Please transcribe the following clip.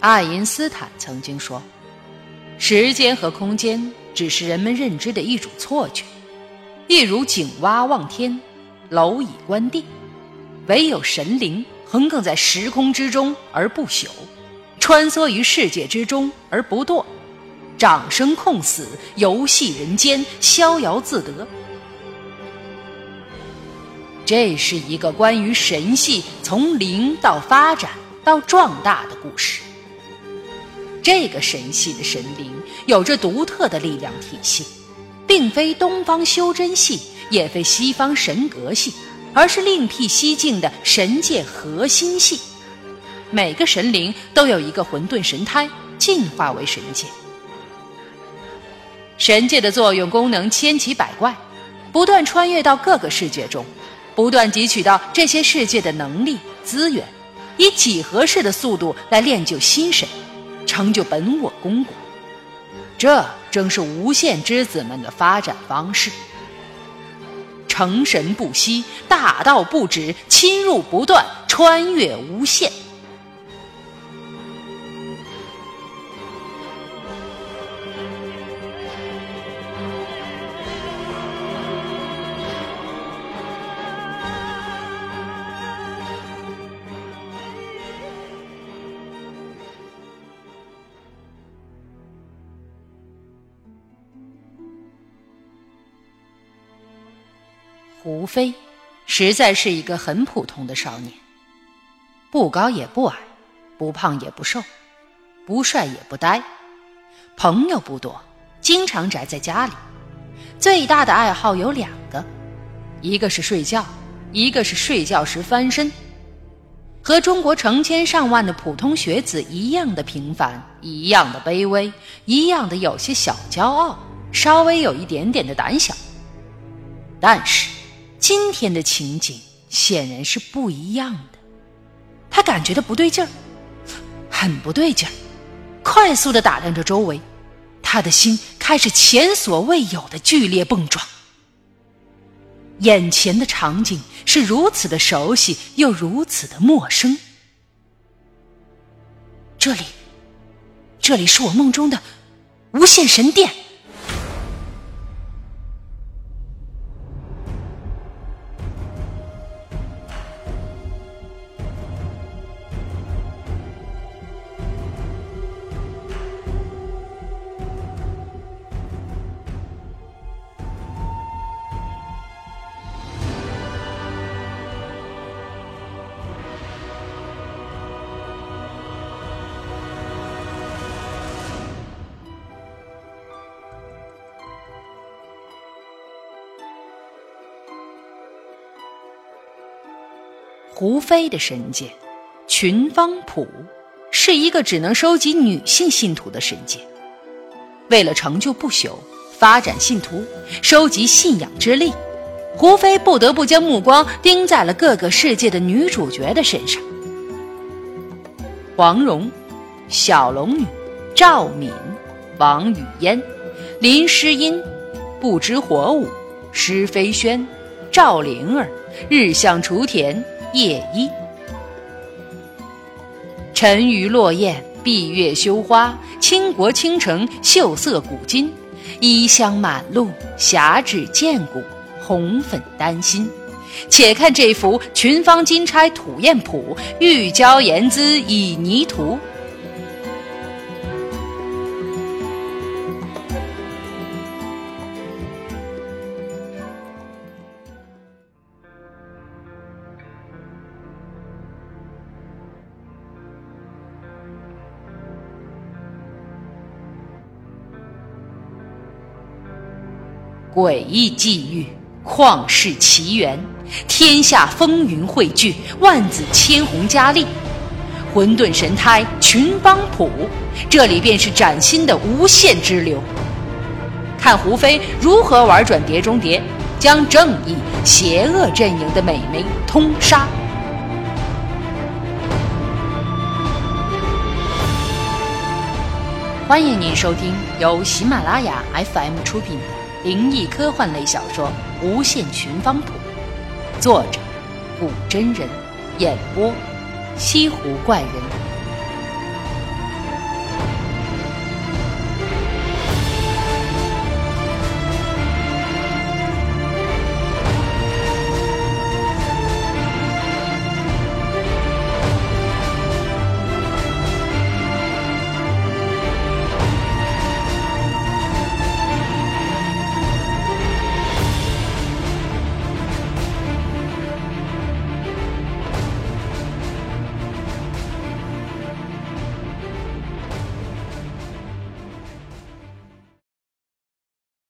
爱因斯坦曾经说：“时间和空间只是人们认知的一种错觉，一如井蛙望天，蝼蚁观地，唯有神灵横亘在时空之中而不朽，穿梭于世界之中而不堕，掌声控死，游戏人间，逍遥自得。”这是一个关于神系从零到发展到壮大的故事。这个神系的神灵有着独特的力量体系，并非东方修真系，也非西方神格系，而是另辟蹊径的神界核心系。每个神灵都有一个混沌神胎，进化为神界。神界的作用功能千奇百怪，不断穿越到各个世界中。不断汲取到这些世界的能力资源，以几何式的速度来练就新神，成就本我功果。这正是无限之子们的发展方式：成神不息，大道不止，侵入不断，穿越无限。胡飞，实在是一个很普通的少年，不高也不矮，不胖也不瘦，不帅也不呆，朋友不多，经常宅在家里。最大的爱好有两个，一个是睡觉，一个是睡觉时翻身。和中国成千上万的普通学子一样的平凡，一样的卑微，一样的有些小骄傲，稍微有一点点的胆小，但是。今天的情景显然是不一样的，他感觉到不对劲儿，很不对劲儿，快速的打量着周围，他的心开始前所未有的剧烈蹦撞。眼前的场景是如此的熟悉，又如此的陌生。这里，这里是我梦中的无限神殿。胡飞的神界，群芳谱，是一个只能收集女性信徒的神界。为了成就不朽、发展信徒、收集信仰之力，胡飞不得不将目光盯在了各个世界的女主角的身上：黄蓉、小龙女、赵敏、王语嫣、林诗音、不知火舞、施飞轩、赵灵儿、日向雏田。夜衣，沉鱼落雁，闭月羞花，倾国倾城，秀色古今，衣香满路，侠指剑骨，红粉丹心。且看这幅群芳金钗吐艳谱，玉娇颜姿以泥涂。诡异际遇，旷世奇缘，天下风云汇聚，万紫千红佳丽，混沌神胎，群芳谱，这里便是崭新的无限之流。看胡飞如何玩转碟中谍，将正义邪恶阵营的美眉通杀。欢迎您收听由喜马拉雅 FM 出品的。灵异科幻类小说《无限寻芳谱》，作者：古真人，演播：西湖怪人。